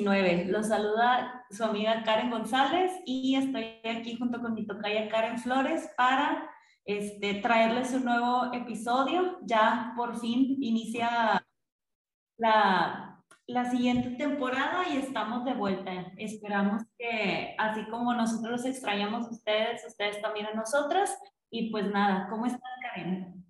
19. Los saluda su amiga Karen González y estoy aquí junto con mi tocaya Karen Flores para este, traerles un nuevo episodio. Ya por fin inicia la, la siguiente temporada y estamos de vuelta. Esperamos que así como nosotros los extrañamos a ustedes, ustedes también a nosotras. Y pues nada, ¿cómo estás Karen?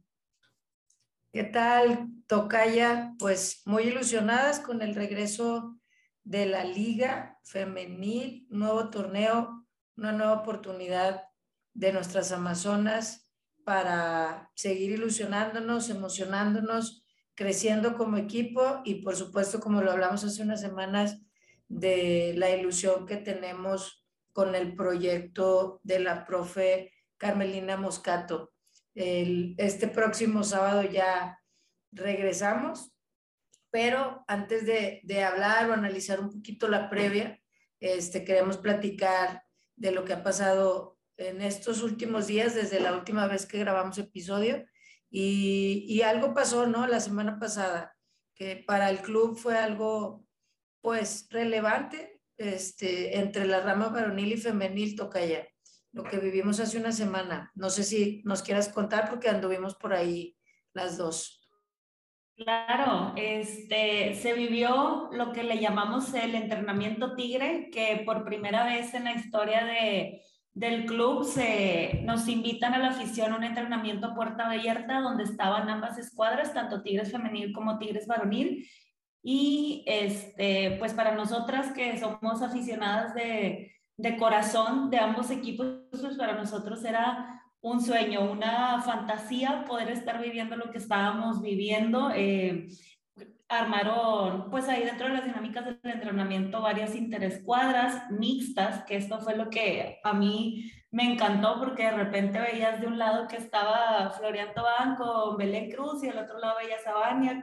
¿Qué tal, Tocaya? Pues muy ilusionadas con el regreso de la Liga Femenil, nuevo torneo, una nueva oportunidad de nuestras Amazonas para seguir ilusionándonos, emocionándonos, creciendo como equipo y por supuesto, como lo hablamos hace unas semanas, de la ilusión que tenemos con el proyecto de la profe Carmelina Moscato. Este próximo sábado ya regresamos, pero antes de, de, hablar o analizar un poquito la previa, este, queremos platicar de lo que ha pasado en estos últimos días, desde la última vez que grabamos episodio. Y, y algo pasó, ¿no? La semana pasada, que para el club fue algo, pues, relevante este, entre la rama varonil y femenil Tocaya lo que vivimos hace una semana. No sé si nos quieras contar porque anduvimos por ahí las dos. Claro, este, se vivió lo que le llamamos el entrenamiento tigre, que por primera vez en la historia de, del club se, nos invitan a la afición a un entrenamiento puerta abierta donde estaban ambas escuadras, tanto Tigres femenil como Tigres varonil. Y este, pues para nosotras que somos aficionadas de, de corazón de ambos equipos, pues para nosotros era un sueño, una fantasía poder estar viviendo lo que estábamos viviendo. Eh, armaron, pues ahí dentro de las dinámicas del entrenamiento, varias interescuadras mixtas, que esto fue lo que a mí me encantó porque de repente veías de un lado que estaba Florian Tobán con Belén Cruz y del otro lado veías a Vania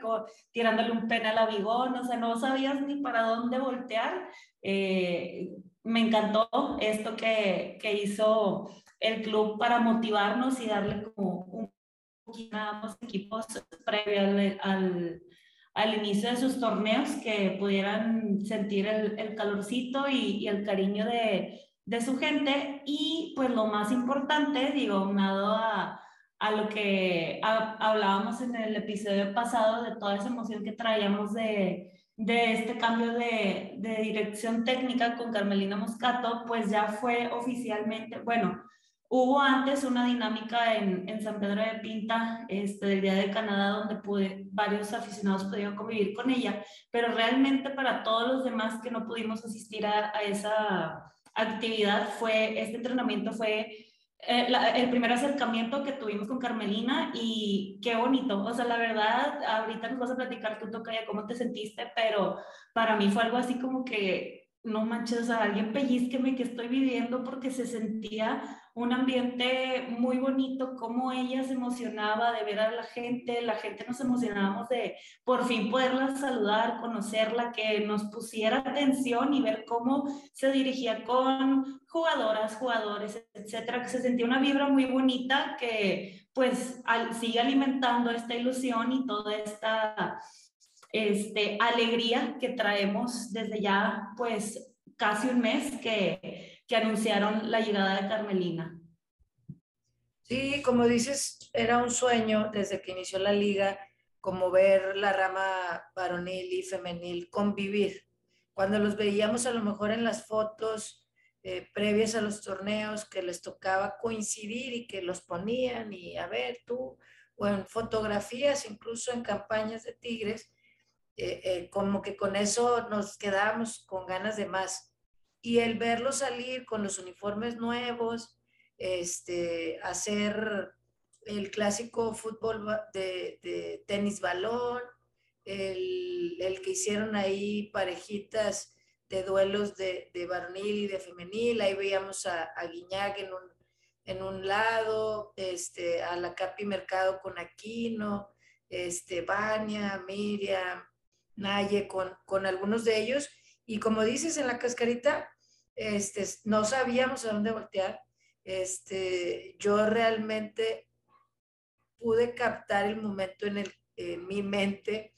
tirándole un penal a Bigón, o sea, no sabías ni para dónde voltear. Eh, me encantó esto que, que, hizo el club para motivarnos y darle como un poquito ambos equipos previo al, al, inicio de sus torneos que pudieran sentir el, el calorcito y, y, el cariño de, de, su gente. Y pues lo más importante, digo, unado a, a lo que hablábamos en el episodio pasado, de toda esa emoción que traíamos de de este cambio de, de, dirección técnica con Carmelina Moscato, pues ya fue oficialmente, bueno, hubo antes una dinámica en, en San Pedro de Pinta, este, del Día de Canadá, donde pude, varios aficionados pudieron convivir con ella, pero realmente para todos los demás que no pudimos asistir a, a esa actividad, fue, este entrenamiento fue eh, el primer acercamiento que tuvimos con Carmelina y qué bonito. O sea, la verdad, ahorita nos vas a platicar tú, Tocaya, cómo te sentiste, pero para mí fue algo así como que no manches, o sea, alguien pellizqueme que estoy viviendo porque se sentía un ambiente muy bonito, como ella se emocionaba de ver a la gente, la gente nos emocionábamos de por fin poderla saludar, conocerla, que nos pusiera atención y ver cómo se dirigía con jugadoras, jugadores, etcétera, que se sentía una vibra muy bonita que pues sigue alimentando esta ilusión y toda esta este, alegría que traemos desde ya, pues, casi un mes que, que anunciaron la llegada de Carmelina. Sí, como dices, era un sueño desde que inició la liga, como ver la rama varonil y femenil convivir. Cuando los veíamos a lo mejor en las fotos eh, previas a los torneos, que les tocaba coincidir y que los ponían y a ver tú, o en fotografías, incluso en campañas de Tigres, eh, eh, como que con eso nos quedábamos con ganas de más. Y el verlo salir con los uniformes nuevos, este, hacer el clásico fútbol de, tenis balón, el, el, que hicieron ahí parejitas de duelos de, de varonil y de femenil, ahí veíamos a, a Guiñac en un, en un lado, este, a la Capi Mercado con Aquino, este, Vania, Miriam, Naye con, con algunos de ellos. Y como dices en la cascarita, este, no sabíamos a dónde voltear. Este, yo realmente pude captar el momento en, el, mi mente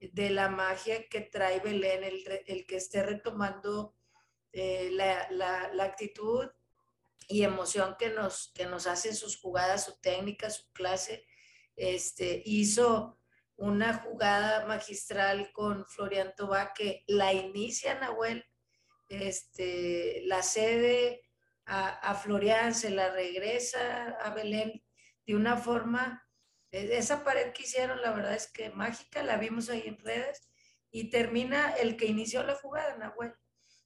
de la magia que trae Belén, el, que esté retomando eh, la, actitud y emoción que nos, que nos hacen sus jugadas, su técnica, su clase. Este, hizo una jugada magistral con Florian Tobá que la inicia Nahuel, este, la cede a, a Florian, se la regresa a Belén de una forma e-, esa pared que hicieron, la verdad es que mágica, la vimos ahí en redes y termina el que inició la jugada, Nahuel,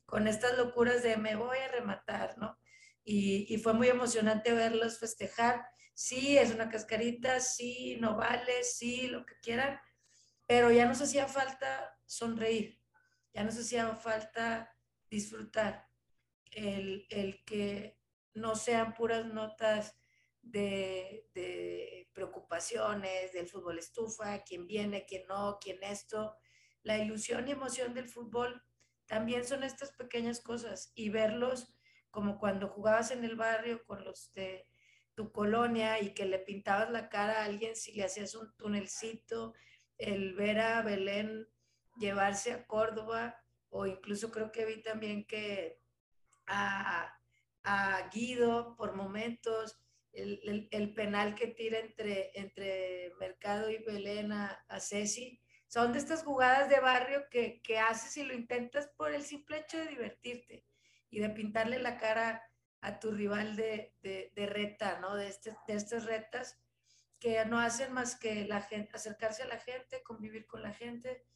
con estas locuras de me voy a rematar, ¿no? Y, y, fue muy emocionante verlos festejar. Sí, es una cascarita, sí, no vale, sí, lo que quieran, pero ya nos hacía falta sonreír, ya nos hacía falta disfrutar, el, el que no sean puras notas de, preocupaciones, del fútbol estufa, quién viene, quién no, quién esto. La ilusión y emoción del fútbol también son estas pequeñas cosas y verlos como cuando jugabas en el barrio con los de tu colonia y que le pintabas la cara a alguien si le hacías un tunelcito, el ver a Belén llevarse a Córdoba o incluso creo que vi también que a, a Guido por momentos, el, penal que tira entre, entre Mercado y Belén a, Ceci. Son de estas jugadas de barrio que, que, haces y lo intentas por el simple hecho de divertirte y de pintarle la cara a tu rival de, de, reta, ¿no? De, este, de estas retas que no hacen más que la gente, acercarse a la gente, convivir con la gente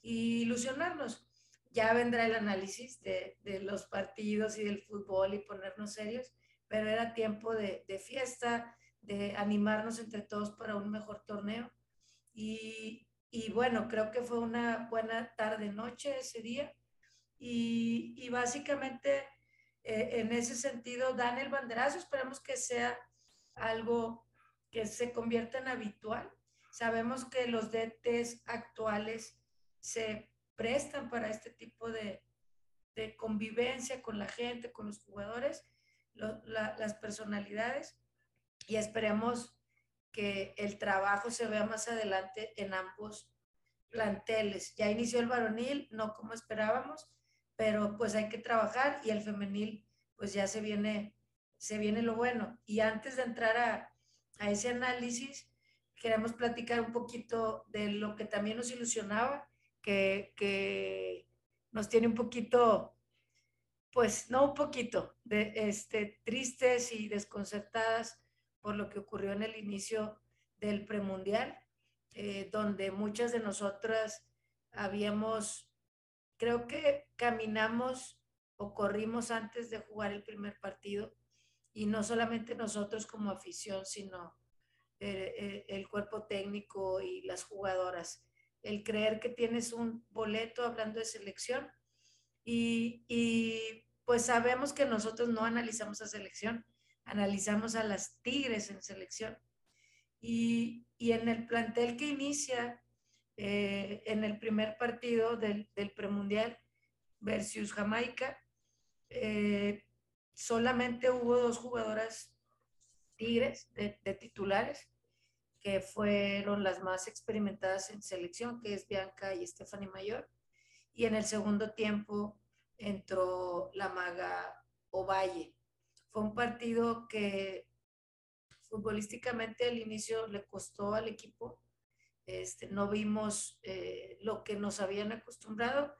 y ilusionarnos. Ya vendrá el análisis de, de los partidos y del fútbol y ponernos serios, pero era tiempo de, fiesta, de animarnos entre todos para un mejor torneo. Y, bueno, creo que fue una buena tarde-noche ese día. Y, básicamente eh, en ese sentido dan el banderazo. Esperemos que sea algo que se convierta en habitual. Sabemos que los DTs actuales se prestan para este tipo de, de convivencia con la gente, con los jugadores las personalidades y esperemos que el trabajo se vea más adelante en ambos planteles. Ya inició el varonil, no como esperábamos, pero pues hay que trabajar y el femenil pues ya se viene, se viene lo bueno. Y antes de entrar a, a ese análisis, queremos platicar un poquito de lo que también nos ilusionaba, que, nos tiene un poquito pues no un poquito, de, este, tristes y desconcertadas por lo que ocurrió en el inicio del premundial, eh, donde muchas de nosotras habíamos, creo que caminamos o corrimos antes de jugar el primer partido, y no solamente nosotros como afición, sino eh, eh, el cuerpo técnico y las jugadoras. El creer que tienes un boleto hablando de selección y, pues sabemos que nosotros no analizamos a selección, analizamos a las Tigres en selección. Y, en el plantel que inicia eh, en el primer partido del, premundial versus Jamaica, eh, solamente hubo dos jugadoras Tigres de, de, titulares, que fueron las más experimentadas en selección, que es Bianca y Stephanie Mayor y en el segundo tiempo entró la maga Ovalle. Fue un partido que futbolísticamente al inicio le costó al equipo. Este, no vimos eh, lo que nos habían acostumbrado,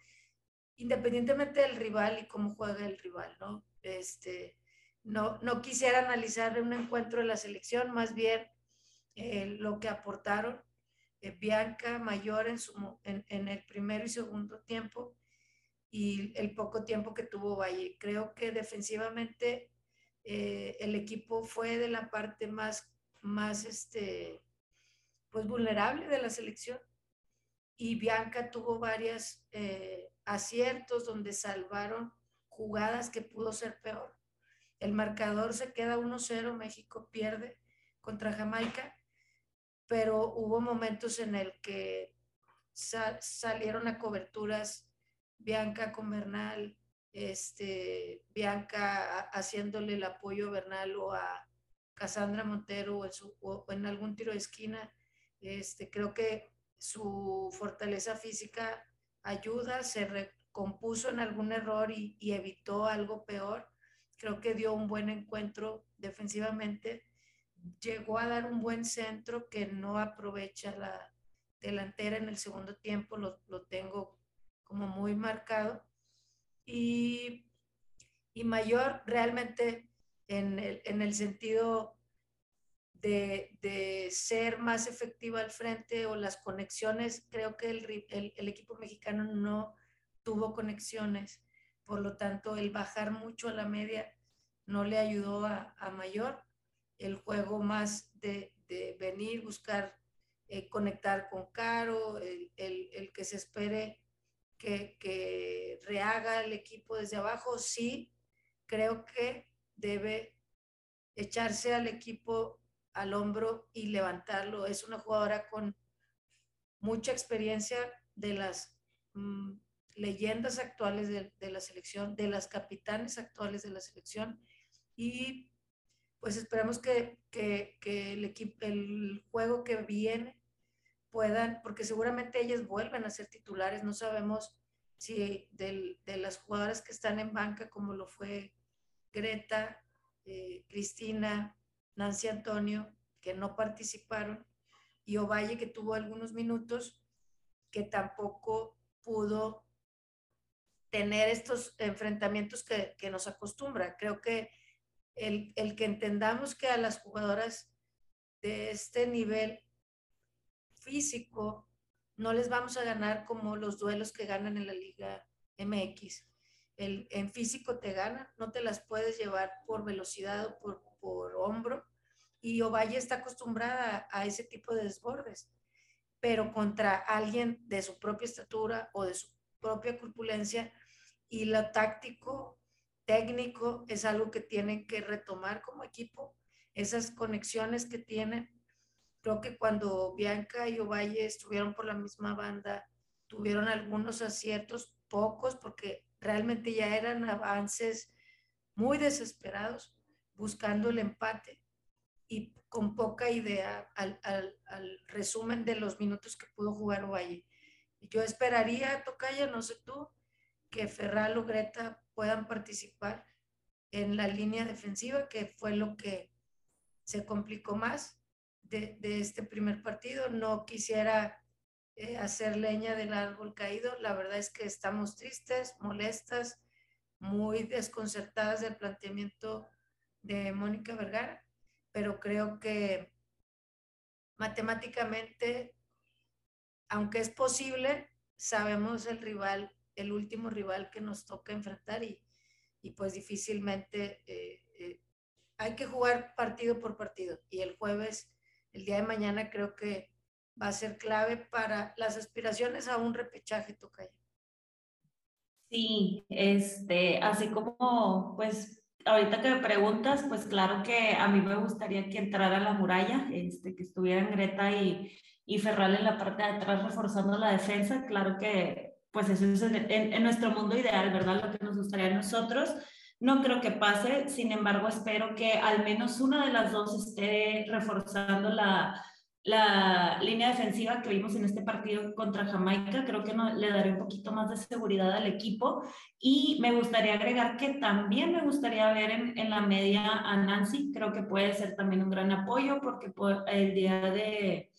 independientemente del rival y cómo juega el rival, ¿no? Este, no, no quisiera analizar un encuentro de la selección, más bien eh, lo que aportaron eh, Bianca Mayor en, su, en, el primero y segundo tiempo y el poco tiempo que tuvo Valle. Creo que defensivamente eh, el equipo fue de la parte más, más este, pues vulnerable de la selección y Bianca tuvo varios eh, aciertos donde salvaron jugadas que pudo ser peor. El marcador se queda 1-0, México pierde contra Jamaica pero hubo momentos en el que salieron a coberturas Bianca con Bernal, este, Bianca haciéndole el apoyo a Bernal o a Cassandra Montero o en, algún tiro de esquina. Este, creo que su fortaleza física ayuda, se recompuso en algún error y, y evitó algo peor. Creo que dio un buen encuentro defensivamente. Llegó a dar un buen centro que no aprovecha la delantera en el segundo tiempo, lo, lo tengo como muy marcado. Y, y Mayor realmente en el, en el sentido de, de, ser más efectiva al frente o las conexiones, creo que el, el, el, equipo mexicano no tuvo conexiones, por lo tanto el bajar mucho a la media no le ayudó a, a Mayor, el juego más de, de venir, buscar eh, conectar con Caro, el, el, que se espere que, que rehaga el equipo desde abajo, sí, creo que debe echarse al equipo al hombro y levantarlo. Es una jugadora con mucha experiencia de las mmm, leyendas actuales de, de, la selección, de las capitanes actuales de la selección y pues esperamos que, que, que el, equipo, el juego que viene puedan, porque seguramente ellas vuelven a ser titulares, no sabemos si de, de las jugadoras que están en banca, como lo fue Greta, eh, Cristina, Nancy Antonio, que no participaron, y Ovalle, que tuvo algunos minutos, que tampoco pudo tener estos enfrentamientos que, que nos acostumbra. Creo que el, el, que entendamos que a las jugadoras de este nivel físico no les vamos a ganar como los duelos que ganan en la Liga MX. El, en físico te ganan, no te las puedes llevar por velocidad o por, por hombro. Y Ovalle está acostumbrada a, a ese tipo de desbordes, pero contra alguien de su propia estatura o de su propia corpulencia y lo táctico, técnico, es algo que tienen que retomar como equipo, esas conexiones que tienen. Creo que cuando Bianca y Ovalle estuvieron por la misma banda, tuvieron algunos aciertos, pocos, porque realmente ya eran avances muy desesperados buscando el empate y con poca idea al, resumen de los minutos que pudo jugar Ovalle. Yo esperaría, Tocaya, no sé tú, que Ferral o Greta puedan participar en la línea defensiva, que fue lo que se complicó más de, este primer partido. No quisiera eh, hacer leña del árbol caído. La verdad es que estamos tristes, molestas, muy desconcertadas del planteamiento de Mónica Vergara, pero creo que matemáticamente, aunque es posible, sabemos el rival, el último rival que nos toca enfrentar y, y pues difícilmente eh, eh, hay que jugar partido por partido. Y el jueves, el día de mañana, creo que va a ser clave para las aspiraciones a un repechaje, Tocaya. Sí, este, así como, pues, ahorita que me preguntas, pues claro que a mí me gustaría que entrara la muralla, este, que estuvieran Greta y, y Ferral en la parte de atrás reforzando la defensa, claro que, pues eso es en, en, en nuestro mundo ideal, ¿verdad? Lo que nos gustaría a nosotros. No creo que pase, sin embargo, espero que al menos una de las dos esté reforzando la, la línea defensiva que vimos en este partido contra Jamaica, creo que no, le daré un poquito más de seguridad al equipo y me gustaría agregar que también me gustaría ver en, en la media a Nancy, creo que puede ser también un gran apoyo porque el día de,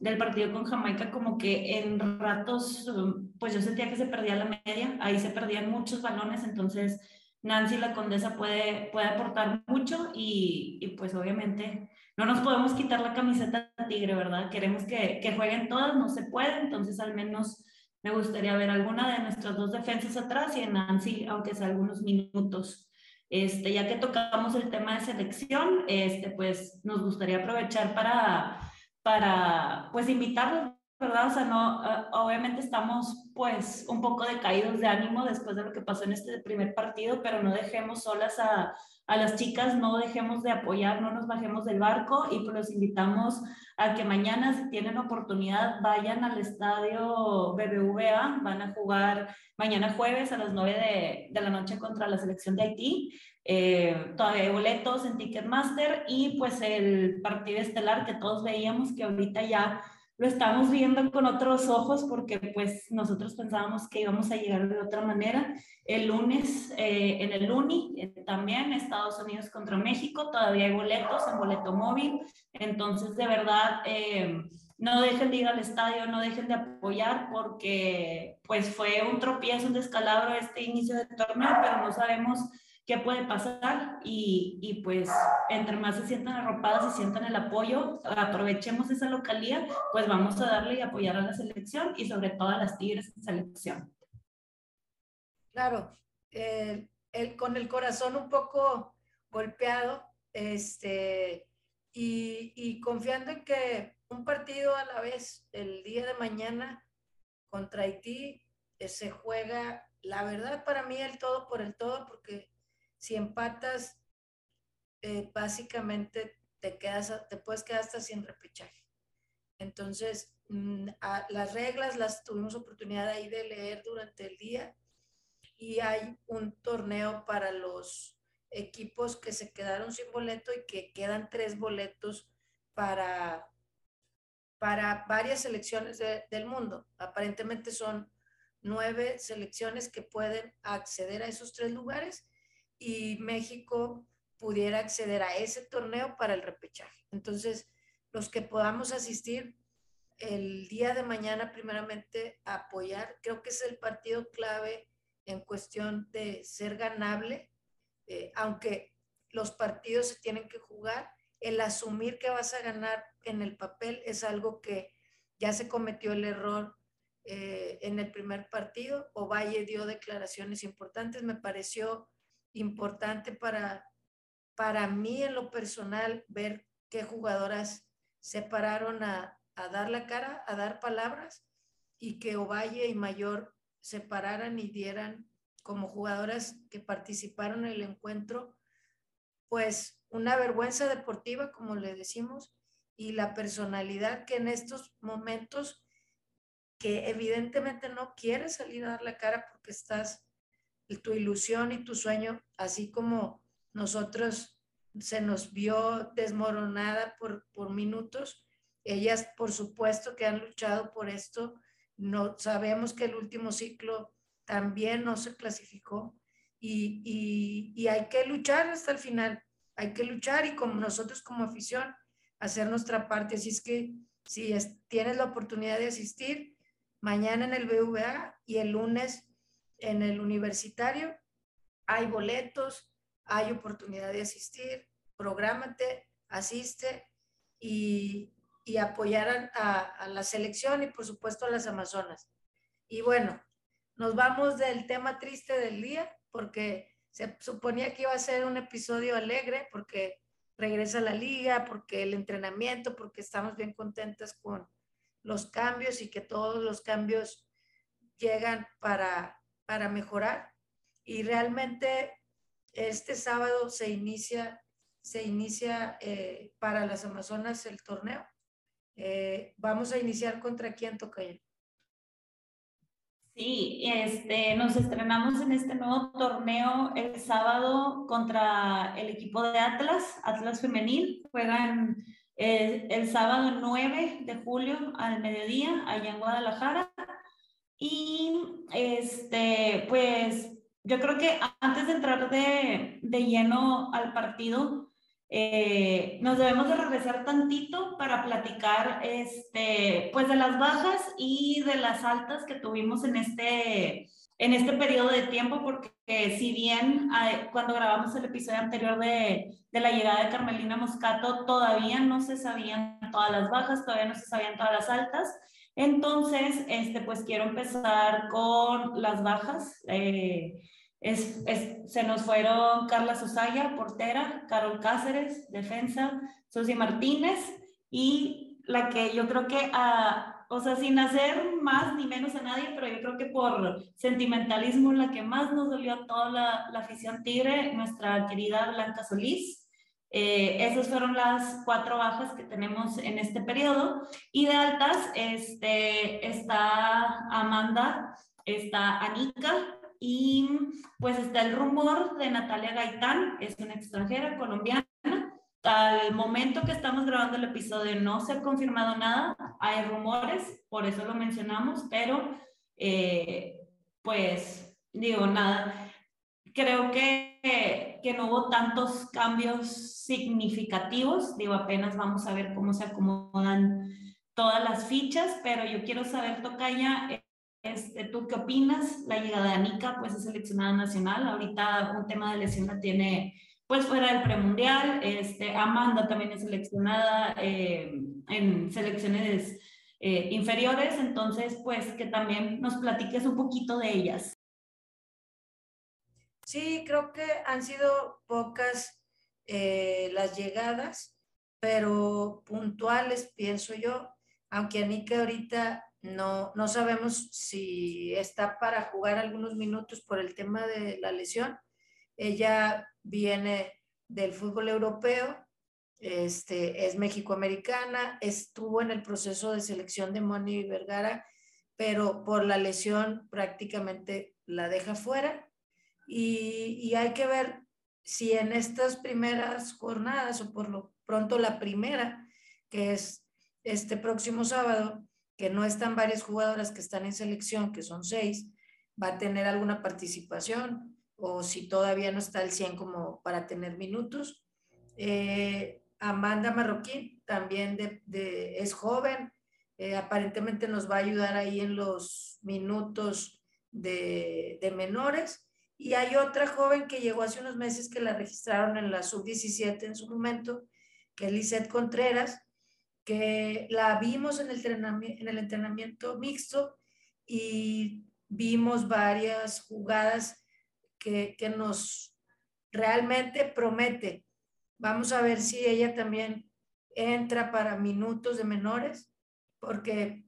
del partido con Jamaica como que en ratos pues yo sentía que se perdía la media, ahí se perdían muchos balones, entonces Nancy la condesa puede, puede aportar mucho y, y pues obviamente no nos podemos quitar la camiseta tigre, ¿verdad? Queremos que, que, jueguen todas, no se puede, entonces al menos me gustaría ver alguna de nuestras dos defensas atrás y en Nancy, aunque sea algunos minutos. Este, ya que tocamos el tema de selección, este, pues nos gustaría aprovechar para, para pues invitarlos, ¿verdad? O sea, no, uh, obviamente estamos pues un poco decaídos de ánimo después de lo que pasó en este primer partido, pero no dejemos solas a, a las chicas no dejemos de apoyar, no nos bajemos del barco y pues los invitamos a que mañana, si tienen oportunidad, vayan al estadio BBVA, van a jugar mañana jueves a las 9 de, de la noche contra la selección de Haití. Eh, todavía hay boletos en Ticketmaster y pues el partido estelar que todos veíamos que ahorita ya lo estamos viendo con otros ojos porque pues nosotros pensábamos que íbamos a llegar de otra manera. El lunes eh, en el UNI eh, también Estados Unidos contra México, todavía hay boletos en boleto móvil, entonces de verdad eh, no dejen de ir al estadio, no dejen de apoyar porque pues fue un tropiezo, un descalabro este inicio del torneo, pero no sabemos qué puede pasar y, y, pues entre más se sientan arropadas y sientan el apoyo, aprovechemos esa localía, pues vamos a darle y apoyar a la selección y sobre todo a las Tigres en selección. Claro, el, con el corazón un poco golpeado este, y, y confiando en que un partido a la vez el día de mañana contra Haití eh, se juega, la verdad para mí el todo por el todo, porque si empatas, eh, básicamente te, quedas, te puedes quedar hasta sin repechaje. Entonces, mm, las reglas las tuvimos oportunidad ahí de leer durante el día y hay un torneo para los equipos que se quedaron sin boleto y que quedan tres boletos para, para varias selecciones del mundo. Aparentemente son nueve selecciones que pueden acceder a esos tres lugares y México pudiera acceder a ese torneo para el repechaje. Entonces, los que podamos asistir el día de mañana, primeramente, a apoyar, creo que es el partido clave en cuestión de ser ganable, eh, aunque los partidos se tienen que jugar, el asumir que vas a ganar en el papel es algo que ya se cometió el error eh, en el primer partido. Ovalle dio declaraciones importantes, me pareció importante para, para mí en lo personal ver qué jugadoras se pararon a, dar la cara, a dar palabras y que Ovalle y Mayor se pararan y dieran como jugadoras que participaron en el encuentro, pues una vergüenza deportiva, como le decimos, y la personalidad que en estos momentos, que evidentemente no quieres salir a dar la cara porque estás tu ilusión y tu sueño, así como nosotros se nos vio desmoronada por, por minutos. Ellas, por supuesto, que han luchado por esto. No sabemos que el último ciclo también no se clasificó y, y, y hay que luchar hasta el final. Hay que luchar y como nosotros como afición hacer nuestra parte. Así es que si tienes la oportunidad de asistir, mañana en el BVA y el lunes en el universitario hay boletos, hay oportunidad de asistir, prográmate, asiste y, y apoyar a, a, la selección y por supuesto a las Amazonas. Y bueno, nos vamos del tema triste del día porque se suponía que iba a ser un episodio alegre porque regresa la liga, porque el entrenamiento, porque estamos bien contentas con los cambios y que todos los cambios llegan para para mejorar y realmente este sábado se inicia, se inicia eh, para las Amazonas el torneo. Eh, vamos a iniciar contra quién, Tocayo. Sí, este, nos estrenamos en este nuevo torneo el sábado contra el equipo de Atlas, Atlas Femenil. Juegan eh, el sábado 9 de julio al mediodía allá en Guadalajara. Y este, pues yo creo que antes de entrar de, de lleno al partido, eh, nos debemos de regresar tantito para platicar este, pues de las bajas y de las altas que tuvimos en este, en este periodo de tiempo, porque si bien cuando grabamos el episodio anterior de, de, la llegada de Carmelina Moscato, todavía no se sabían todas las bajas, todavía no se sabían todas las altas, entonces, este, pues quiero empezar con las bajas. Eh, se nos fueron Carla Susaya, portera, Carol Cáceres, defensa, Susi Martínez y la que yo creo que, o sea, sin hacer más ni menos a nadie, pero yo creo que por sentimentalismo la que más nos dolió a toda la, la afición tigre, nuestra querida Blanca Solís. Eh, esas fueron las cuatro bajas que tenemos en este periodo. Y de altas este, está Amanda, está Anika y pues está el rumor de Natalia Gaitán, es una extranjera colombiana al momento que estamos grabando el episodio no se ha confirmado nada, hay rumores, por eso lo mencionamos, pero eh, pues digo nada, creo que, que no hubo tantos cambios significativos, digo apenas vamos a ver cómo se acomodan todas las fichas, pero yo quiero saber, Tocaya, este, ¿tú qué opinas? La llegada de Anika, pues es seleccionada nacional, ahorita un tema de lesión la tiene pues fuera del premundial, este, Amanda también es seleccionada eh, en selecciones eh, inferiores, entonces pues que también nos platiques un poquito de ellas. Sí, creo que han sido pocas eh, las llegadas, pero puntuales, pienso yo, aunque Anika ahorita no, no sabemos si está para jugar algunos minutos por el tema de la lesión. Ella viene del fútbol europeo, este, es mexicoamericana, estuvo en el proceso de selección de Moni Vergara, pero por la lesión prácticamente la deja fuera. Y, y, hay que ver si en estas primeras jornadas o por lo pronto la primera, que es este próximo sábado, que no están varias jugadoras que están en selección, que son seis, va a tener alguna participación o si todavía no está al 100 como para tener minutos. Eh, Amanda Marroquín también de, es joven, eh, aparentemente nos va a ayudar ahí en los minutos de, de, menores. Y hay otra joven que llegó hace unos meses que la registraron en la sub-17 en su momento, que es Lisette Contreras, que la vimos en el entrenamiento, en el entrenamiento mixto y vimos varias jugadas que, nos realmente promete. Vamos a ver si ella también entra para minutos de menores, porque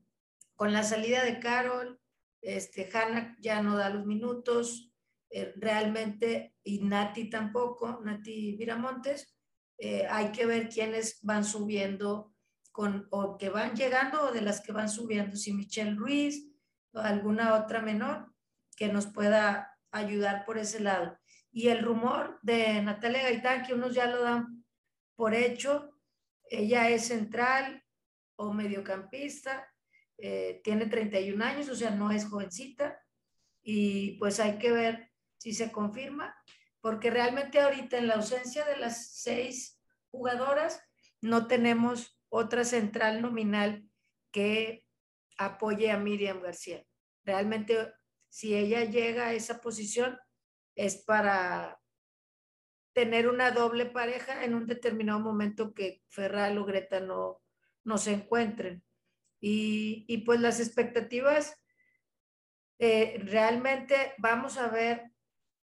con la salida de Carol, este, Hannah ya no da los minutos, eh, realmente, y Nati tampoco, Nati Viramontes, eh, hay que ver quiénes van subiendo con, o que van llegando o de las que van subiendo, si Michelle Ruiz alguna otra menor que nos pueda ayudar por ese lado. Y el rumor de Natalia Gaitán, que unos ya lo dan por hecho, ella es central o mediocampista, eh, tiene 31 años, o sea, no es jovencita, y pues hay que ver si se confirma, porque realmente ahorita en la ausencia de las seis jugadoras, no tenemos otra central nominal que apoye a Miriam García. Realmente si ella llega a esa posición, es para tener una doble pareja en un determinado momento que Ferral o Greta no, no se encuentren. Y, y pues las expectativas, eh, realmente vamos a ver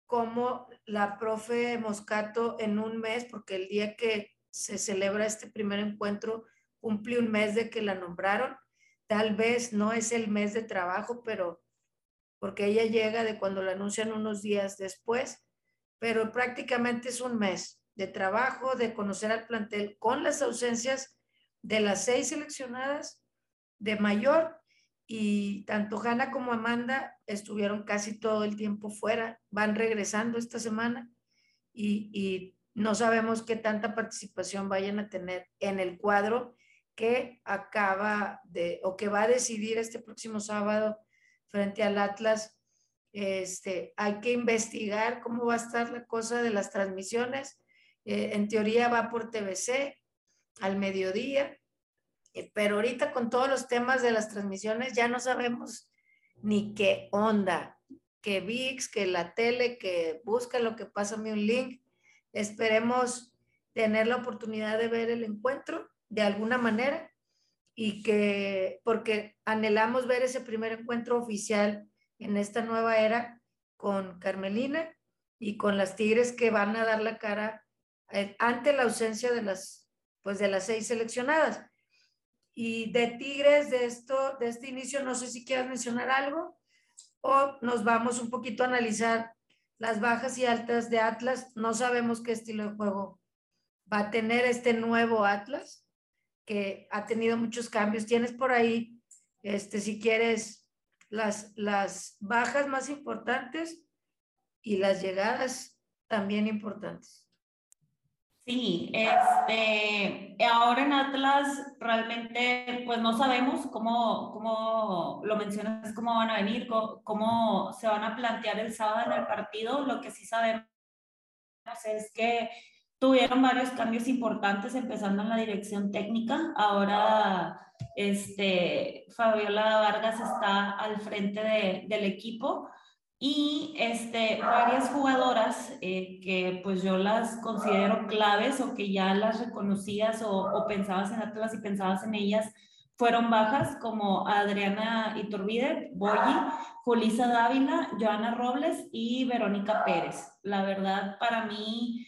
cómo la profe Moscato en un mes, porque el día que se celebra este primer encuentro cumple un mes de que la nombraron. Tal vez no es el mes de trabajo, pero porque ella llega de cuando la anuncian unos días después, pero prácticamente es un mes de trabajo, de conocer al plantel con las ausencias de las seis seleccionadas de mayor y tanto Hanna como Amanda estuvieron casi todo el tiempo fuera, van regresando esta semana y, no sabemos qué tanta participación vayan a tener en el cuadro que acaba de o que va a decidir este próximo sábado frente al Atlas. Este, hay que investigar cómo va a estar la cosa de las transmisiones. Eh, en teoría va por TVC al mediodía, pero ahorita con todos los temas de las transmisiones ya no sabemos ni qué onda, que VIX, que la tele, que busca lo que pasa un link. Esperemos tener la oportunidad de ver el encuentro de alguna manera y que, porque anhelamos ver ese primer encuentro oficial en esta nueva era con Carmelina y con las Tigres que van a dar la cara eh, ante la ausencia de las, pues de las seis seleccionadas. Y de Tigres, de esto, de este inicio, no sé si quieras mencionar algo o nos vamos un poquito a analizar las bajas y altas de Atlas. No sabemos qué estilo de juego va a tener este nuevo Atlas que ha tenido muchos cambios. Tienes por ahí, este, si quieres, las, las bajas más importantes y las llegadas también importantes. Sí, este, ahora en Atlas realmente pues no sabemos cómo, cómo lo mencionas, cómo van a venir, cómo, se van a plantear el sábado en el partido. Lo que sí sabemos es que tuvieron varios cambios importantes empezando en la dirección técnica. Ahora este, Fabiola Vargas está al frente de, del equipo y este, varias jugadoras eh, que pues yo las considero claves o que ya las reconocías o, pensabas en Atlas y pensabas en ellas fueron bajas como Adriana Iturbide, Boyi, Julisa Dávila, Joana Robles y Verónica Pérez. La verdad para mí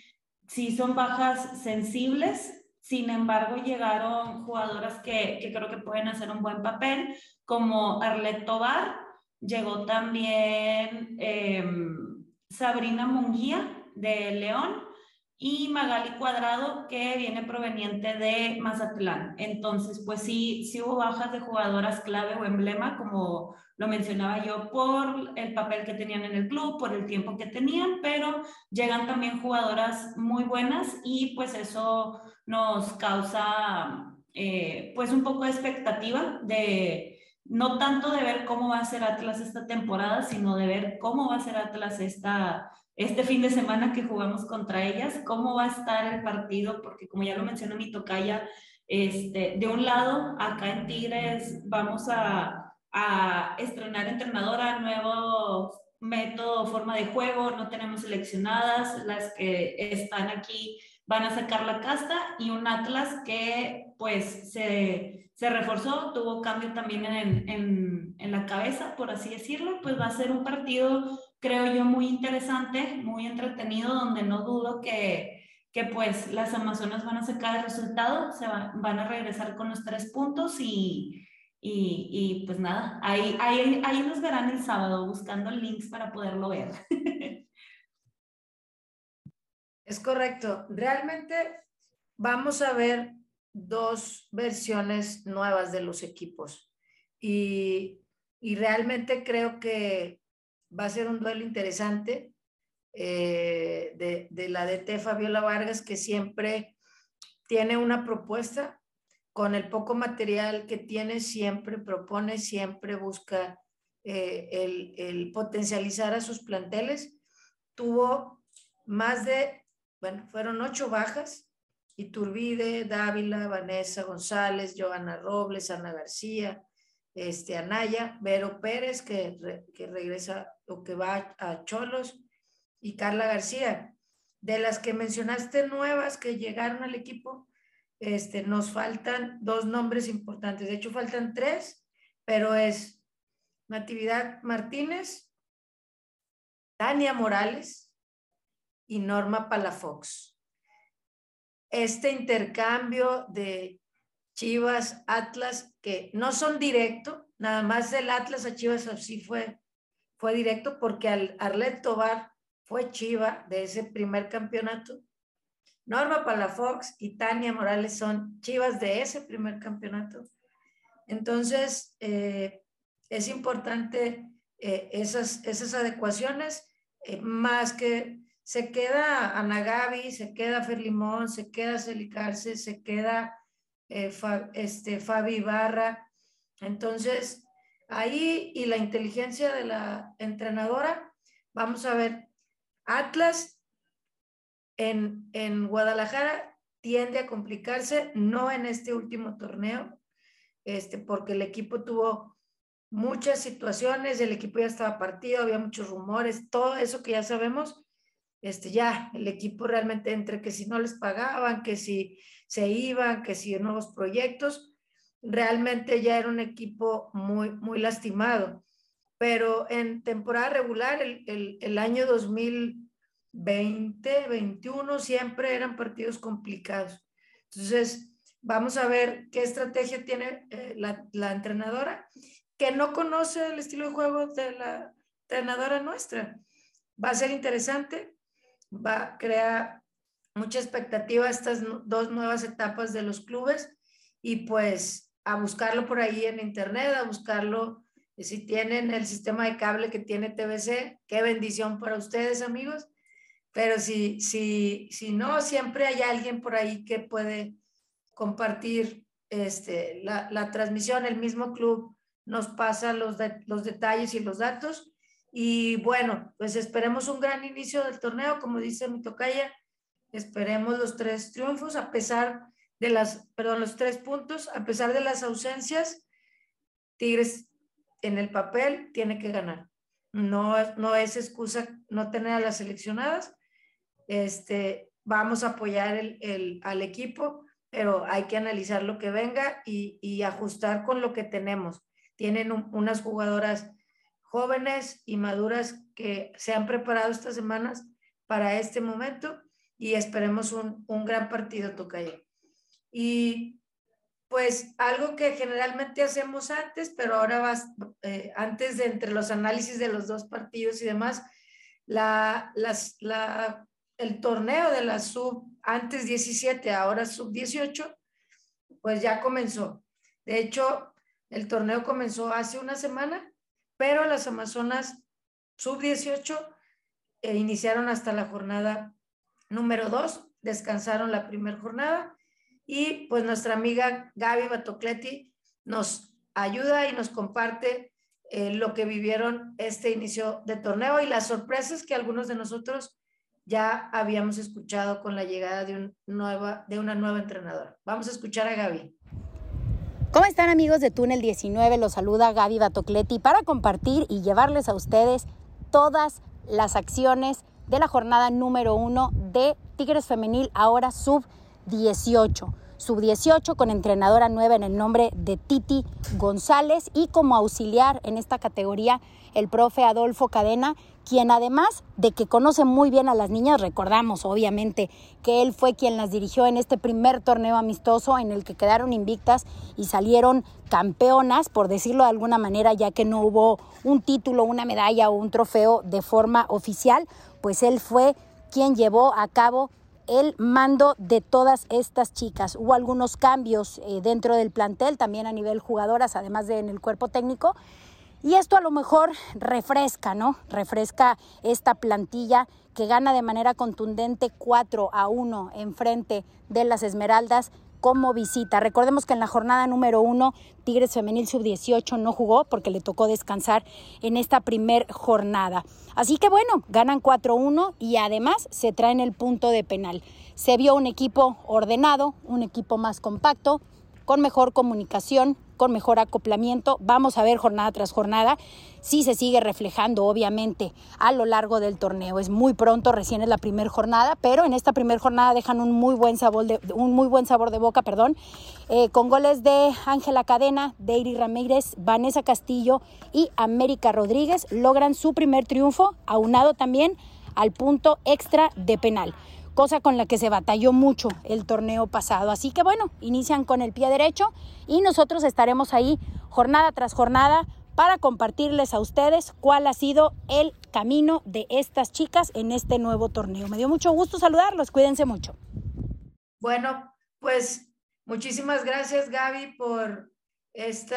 sí son bajas sensibles, sin embargo llegaron jugadoras que, que creo que pueden hacer un buen papel como Arlet Tobar, llegó también em, Sabrina Munguía de León y Magali Cuadrado que viene proveniente de Mazatlán. Entonces, pues sí, sí hubo bajas de jugadoras clave o emblema, como lo mencionaba yo, por el papel que tenían en el club, por el tiempo que tenían, pero llegan también jugadoras muy buenas y pues eso nos causa eh, pues un poco de expectativa de no tanto de ver cómo va a ser Atlas esta temporada, sino de ver cómo va a ser Atlas esta, este fin de semana que jugamos contra ellas, cómo va a estar el partido, porque como ya lo mencionó mi tocaya, este, de un lado, acá en Tigres vamos a, a estrenar entrenadora, nuevo método, forma de juego, no tenemos seleccionadas, las que están aquí van a sacar la casta y un Atlas que pues se, se reforzó, tuvo cambio también en, en, en, la cabeza, por así decirlo, pues va a ser un partido, creo yo, muy interesante, muy entretenido, donde no dudo que, que pues las Amazonas van a sacar el resultado, se van, a regresar con los tres puntos y, y, y pues nada, ahí, ahí, ahí nos verán el sábado buscando links para poderlo ver. Es correcto. Realmente vamos a ver dos versiones nuevas de los equipos y, y realmente creo que va a ser un duelo interesante eh, de, de, la DT Fabiola Vargas que siempre tiene una propuesta con el poco material que tiene, siempre propone, siempre busca eh, el, el potencializar a sus planteles. Tuvo más de bueno, fueron ocho bajas, Iturbide, Dávila, Vanessa González, Joana Robles, Ana García, este, Anaya, Vero Pérez, que, que regresa o que va a Cholos, y Carla García. De las que mencionaste nuevas que llegaron al equipo, este, nos faltan dos nombres importantes. De hecho, faltan tres, pero es Natividad Martínez, Tania Morales, y Norma Palafox. Este intercambio de Chivas, Atlas, que no son directo, nada más del Atlas a Chivas así fue, fue directo porque al Arlet Tobar fue Chiva de ese primer campeonato. Norma Palafox y Tania Morales son Chivas de ese primer campeonato. Entonces, eh, es importante eh, esas, esas adecuaciones, eh, más que se queda Ana Gaby, se queda Ferlimón, se queda Celicarce, se queda eh, este, Fabi Barra. Entonces, ahí y la inteligencia de la entrenadora, vamos a ver, Atlas en, en Guadalajara tiende a complicarse, no en este último torneo, este, porque el equipo tuvo muchas situaciones, el equipo ya estaba partido, había muchos rumores, todo eso que ya sabemos, este, ya el equipo realmente entre que si no les pagaban, que si se iban, que si nuevos proyectos, realmente ya era un equipo muy, muy lastimado. Pero en temporada regular, el, el, el año 2020, 21, siempre eran partidos complicados. Entonces, vamos a ver qué estrategia tiene eh, la, la entrenadora, que no conoce el estilo de juego de la entrenadora nuestra. Va a ser interesante va a crear mucha expectativa estas dos nuevas etapas de los clubes y pues a buscarlo por ahí en internet, a buscarlo si tienen el sistema de cable que tiene TBC, qué bendición para ustedes amigos. pero si, si, si no, siempre hay alguien por ahí que puede compartir este, la, la transmisión, el mismo club nos pasa los, los detalles y los datos. Y bueno, pues esperemos un gran inicio del torneo, como dice mi tocaya, esperemos los tres triunfos a pesar de las, perdón, los tres puntos, a pesar de las ausencias, Tigres en el papel tiene que ganar. No, no es excusa no tener a las seleccionadas. Este, vamos a apoyar el, el, al equipo, pero hay que analizar lo que venga y, y ajustar con lo que tenemos. Tienen unas jugadoras jóvenes y maduras que se han preparado estas semanas para este momento y esperemos un, un gran partido, Tocayo. Y pues algo que generalmente hacemos antes, pero ahora vas, eh, antes de entre los análisis de los dos partidos y demás, la, las, la, el torneo de la sub antes 17, ahora sub 18, pues ya comenzó. De hecho, el torneo comenzó hace una semana, pero las Amazonas sub 18 eh, iniciaron hasta la jornada número 2, descansaron la primera jornada y pues nuestra amiga Gaby Batocleti nos ayuda y nos comparte eh, lo que vivieron este inicio de torneo y las sorpresas que algunos de nosotros ya habíamos escuchado con la llegada de, un nueva, de una nueva entrenadora. Vamos a escuchar a Gaby. ¿Cómo están amigos de Túnel 19? Los saluda Gaby Batocleti para compartir y llevarles a ustedes todas las acciones de la jornada número uno de Tigres Femenil, ahora sub 18 sub-18 con entrenadora nueva en el nombre de Titi González y como auxiliar en esta categoría el profe Adolfo Cadena, quien además de que conoce muy bien a las niñas, recordamos obviamente que él fue quien las dirigió en este primer torneo amistoso en el que quedaron invictas y salieron campeonas, por decirlo de alguna manera, ya que no hubo un título, una medalla o un trofeo de forma oficial, pues él fue quien llevó a cabo el mando de todas estas chicas. Hubo algunos cambios eh, dentro del plantel, también a nivel jugadoras, además de en el cuerpo técnico. Y esto a lo mejor refresca, ¿no? Refresca esta plantilla que gana de manera contundente 4 a 1 en frente de las Esmeraldas como visita. Recordemos que en la jornada número uno, Tigres Femenil Sub-18 no jugó porque le tocó descansar en esta primer jornada. Así que bueno, ganan 4-1 y además se traen el punto de penal. Se vio un equipo ordenado, un equipo más compacto, con mejor comunicación, con mejor acoplamiento. Vamos a ver jornada tras jornada si se sigue reflejando, obviamente, a lo largo del torneo. Es muy pronto, recién es la primera jornada, pero en esta primera jornada dejan un muy buen sabor de, un muy buen sabor de boca, perdón, eh, con goles de Ángela Cadena, Deiri Ramírez, Vanessa Castillo y América Rodríguez logran su primer triunfo, aunado también al punto extra de penal cosa con la que se batalló mucho el torneo pasado. Así que bueno, inician con el pie derecho y nosotros estaremos ahí jornada tras jornada para compartirles a ustedes cuál ha sido el camino de estas chicas en este nuevo torneo. Me dio mucho gusto saludarlos, cuídense mucho. Bueno, pues muchísimas gracias Gaby por este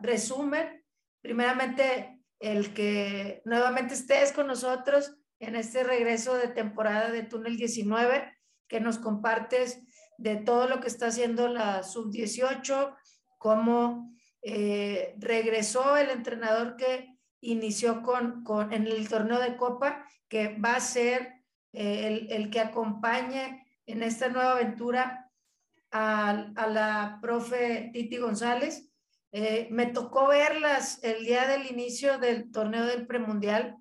resumen. Primeramente, el que nuevamente estés con nosotros en este regreso de temporada de Túnel 19, que nos compartes de todo lo que está haciendo la sub-18, cómo eh, regresó el entrenador que inició con, con, en el torneo de Copa, que va a ser eh, el, el, que acompañe en esta nueva aventura a, a la profe Titi González. Eh, me tocó verlas el día del inicio del torneo del premundial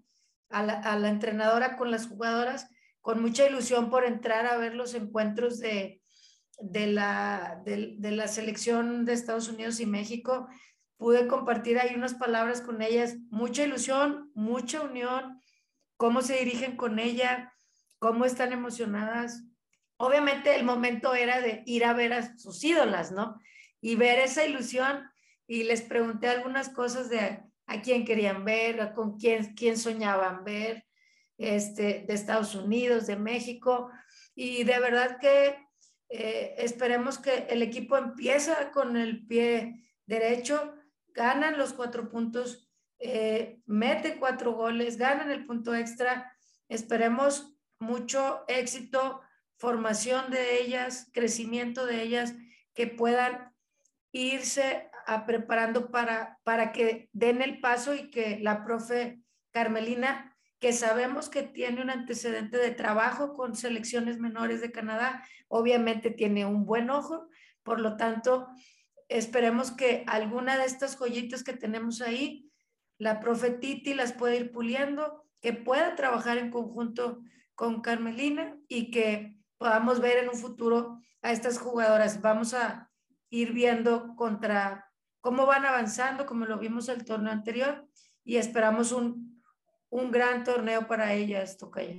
a la, entrenadora con las jugadoras con mucha ilusión por entrar a ver los encuentros de, de, la, de, de, la selección de Estados Unidos y México. Pude compartir ahí unas palabras con ellas, mucha ilusión, mucha unión, cómo se dirigen con ella, cómo están emocionadas. Obviamente el momento era de ir a ver a sus ídolas, ¿no? Y ver esa ilusión y les pregunté algunas cosas de a quién querían ver, con quién, quién soñaban ver, este, de Estados Unidos, de México. Y de verdad que eh, esperemos que el equipo empieza con el pie derecho, ganan los cuatro puntos, eh, mete cuatro goles, ganan el punto extra. Esperemos mucho éxito, formación de ellas, crecimiento de ellas, que puedan irse a preparando para, para que den el paso y que la profe Carmelina, que sabemos que tiene un antecedente de trabajo con selecciones menores de Canadá, obviamente tiene un buen ojo, por lo tanto, esperemos que alguna de estas joyitas que tenemos ahí, la profe Titi las pueda ir puliendo, que pueda trabajar en conjunto con Carmelina y que podamos ver en un futuro a estas jugadoras. Vamos a ir viendo contra cómo van avanzando, como lo vimos el torneo anterior, y esperamos un, un gran torneo para ellas, Tocaya.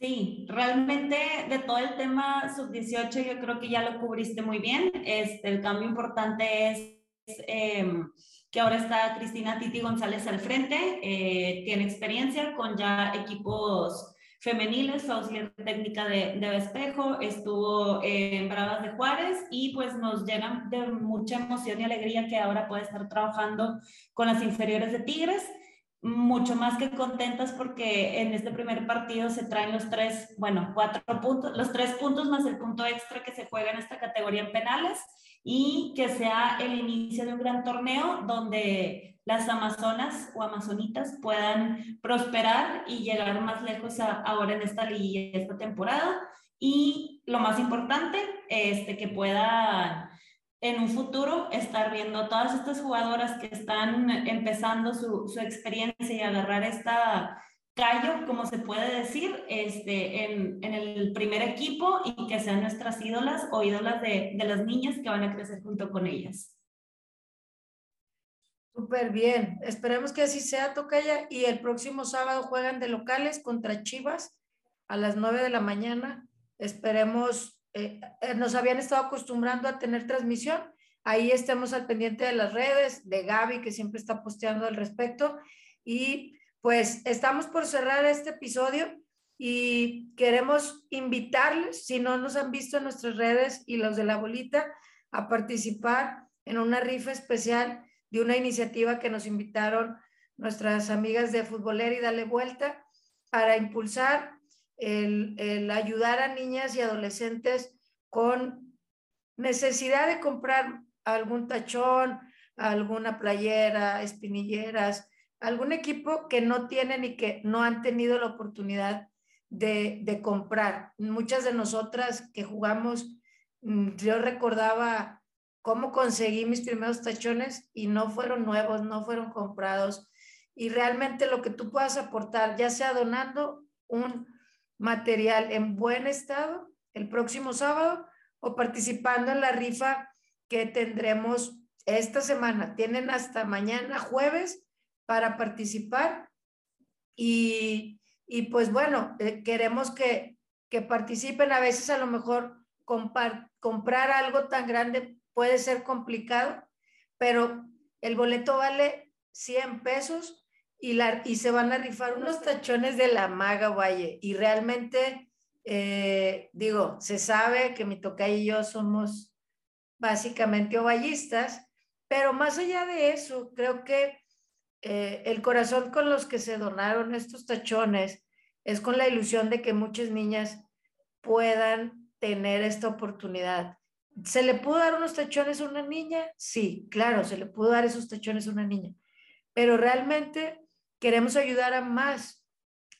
Sí, realmente de todo el tema sub-18 yo creo que ya lo cubriste muy bien. Este, el cambio importante es, em, que ahora está Cristina Titi González al frente, eh, tiene experiencia con ya equipos femeniles, fue auxiliar técnica de, de Espejo, estuvo en Bravas de Juárez y pues nos llenan de mucha emoción y alegría que ahora puede estar trabajando con las inferiores de Tigres. Mucho más que contentas porque en este primer partido se traen los tres, bueno, cuatro puntos, los tres puntos más el punto extra que se juega en esta categoría en penales y que sea el inicio de un gran torneo donde las amazonas o amazonitas puedan prosperar y llegar más lejos ahora en esta liguilla, esta temporada. Y lo más importante, este, que puedan en un futuro estar viendo todas estas jugadoras que están empezando su, su experiencia y agarrar esta callo, como se puede decir, este, en, en, el primer equipo y que sean nuestras ídolas o ídolas de, de las niñas que van a crecer junto con ellas. Súper bien. Esperemos que así sea, Tocaya. Y el próximo sábado juegan de locales contra Chivas a las 9 de la mañana. Esperemos, eh, eh, nos habían estado acostumbrando a tener transmisión. Ahí estemos al pendiente de las redes, de Gaby, que siempre está posteando al respecto. Y pues estamos por cerrar este episodio y queremos invitarles, si no nos han visto en nuestras redes y los de la bolita, a participar en una rifa especial de una iniciativa que nos invitaron nuestras amigas de Futbolera y Dale Vuelta para impulsar el, ayudar a niñas y adolescentes con necesidad de comprar algún tachón, alguna playera, espinilleras, algún equipo que no tienen y que no han tenido la oportunidad de, comprar. Muchas de nosotras que jugamos, mm, yo recordaba cómo conseguí mis primeros tachones y no fueron nuevos, no fueron comprados. Y realmente lo que tú puedas aportar, ya sea donando un material en buen estado el próximo sábado o participando en la rifa que tendremos esta semana. Tienen hasta mañana jueves para participar y, y pues bueno, eh, queremos que, que participen. A veces a lo mejor comprar algo tan grande puede ser complicado, pero el boleto vale 100 pesos y, la, y se van a rifar unos tachones de la maga Valle. Y realmente, eh, digo, se sabe que mi toca y yo somos básicamente ovallistas, pero más allá de eso, creo que eh, el corazón con los que se donaron estos tachones es con la ilusión de que muchas niñas puedan tener esta oportunidad. ¿Se le pudo dar unos tachones a una niña? Sí, claro, se le pudo dar esos tachones a una niña. Pero realmente queremos ayudar a más,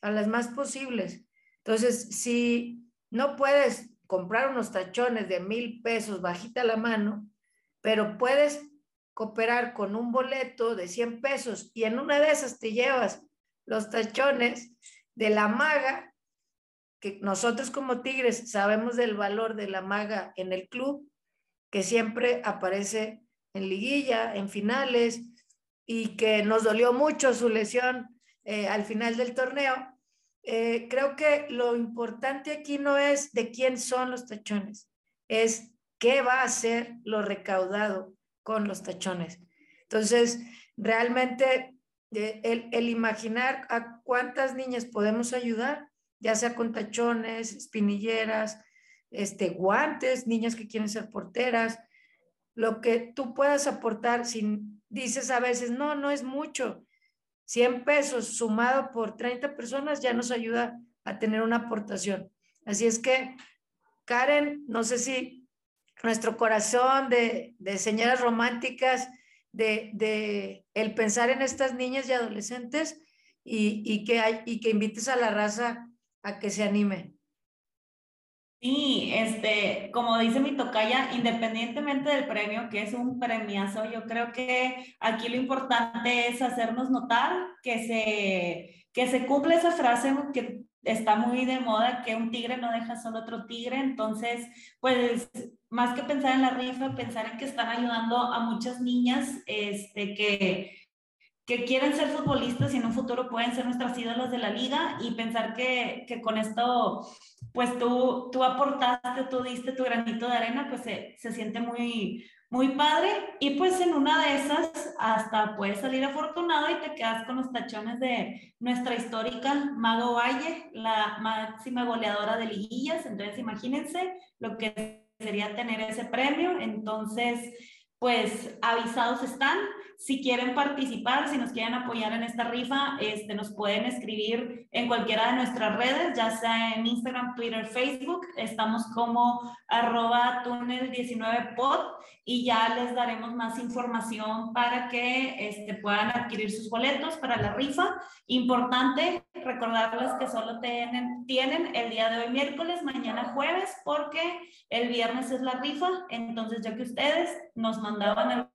a las más posibles. Entonces, si no puedes comprar unos tachones de mil pesos bajita la mano, pero puedes cooperar con un boleto de 100 pesos y en una de esas te llevas los tachones de la maga, que nosotros como Tigres sabemos del valor de la maga en el club, que siempre aparece en liguilla, en finales, y que nos dolió mucho su lesión eh, al final del torneo. Eh, creo que lo importante aquí no es de quién son los tachones, es qué va a ser lo recaudado con los tachones. Entonces, realmente eh, el, el, imaginar a cuántas niñas podemos ayudar ya sea con tachones, espinilleras, este, guantes, niñas que quieren ser porteras, lo que tú puedas aportar, si dices a veces, no, no es mucho, 100 pesos sumado por 30 personas ya nos ayuda a tener una aportación. Así es que, Karen, no sé si nuestro corazón de, de señoras románticas, de, de, el pensar en estas niñas y adolescentes y, y, que hay, y que invites a la raza a que se anime. Sí, este, como dice mi tocaya, independientemente del premio, que es un premiazo, yo creo que aquí lo importante es hacernos notar que se, que se cumple esa frase que está muy de moda, que un tigre no deja solo otro tigre. Entonces, pues, más que pensar en la rifa, pensar en que están ayudando a muchas niñas este, que que quieren ser futbolistas y en un futuro pueden ser nuestras ídolas de la liga y pensar que, que con esto, pues tú, tú aportaste, tú diste tu granito de arena, pues se, se siente muy, muy padre. Y pues en una de esas hasta puedes salir afortunado y te quedas con los tachones de nuestra histórica Mago Valle, la máxima goleadora de liguillas, entonces imagínense lo que sería tener ese premio, entonces pues avisados están. Si quieren participar, si nos quieren apoyar en esta rifa, este, nos pueden escribir en cualquiera de nuestras redes, ya sea en Instagram, Twitter, Facebook. Estamos como arroba túnel19pod y ya les daremos más información para que este, puedan adquirir sus boletos para la rifa. Importante recordarles que solo tienen, el día de hoy miércoles, mañana jueves, porque el viernes es la rifa. Entonces, ya que ustedes nos mandaban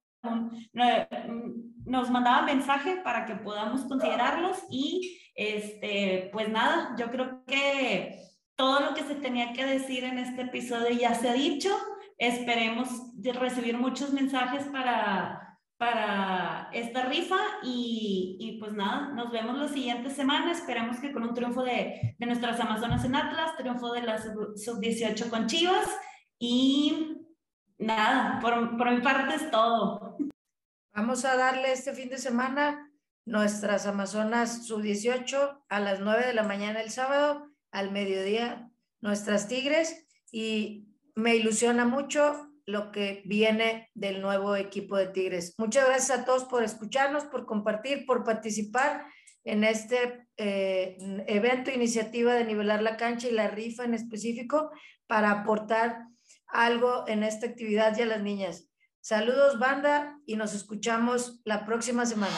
nos mandaban mensaje para que podamos considerarlos y este, pues nada, yo creo que todo lo que se tenía que decir en este episodio ya se ha dicho. Esperemos recibir muchos mensajes para, para esta rifa y, y, pues nada, nos vemos la siguiente semana. Esperemos que con un triunfo de, de nuestras Amazonas en Atlas, triunfo de la sub-18 con Chivas y Nada, por, por mi parte es todo. Vamos a darle este fin de semana nuestras Amazonas sub-18 a las 9 de la mañana el sábado, al mediodía nuestras Tigres y me ilusiona mucho lo que viene del nuevo equipo de Tigres. Muchas gracias a todos por escucharnos, por compartir, por participar en este eh, evento, iniciativa de nivelar la cancha y la rifa en específico para aportar algo en esta actividad y a las niñas. Saludos, banda, y nos escuchamos la próxima semana.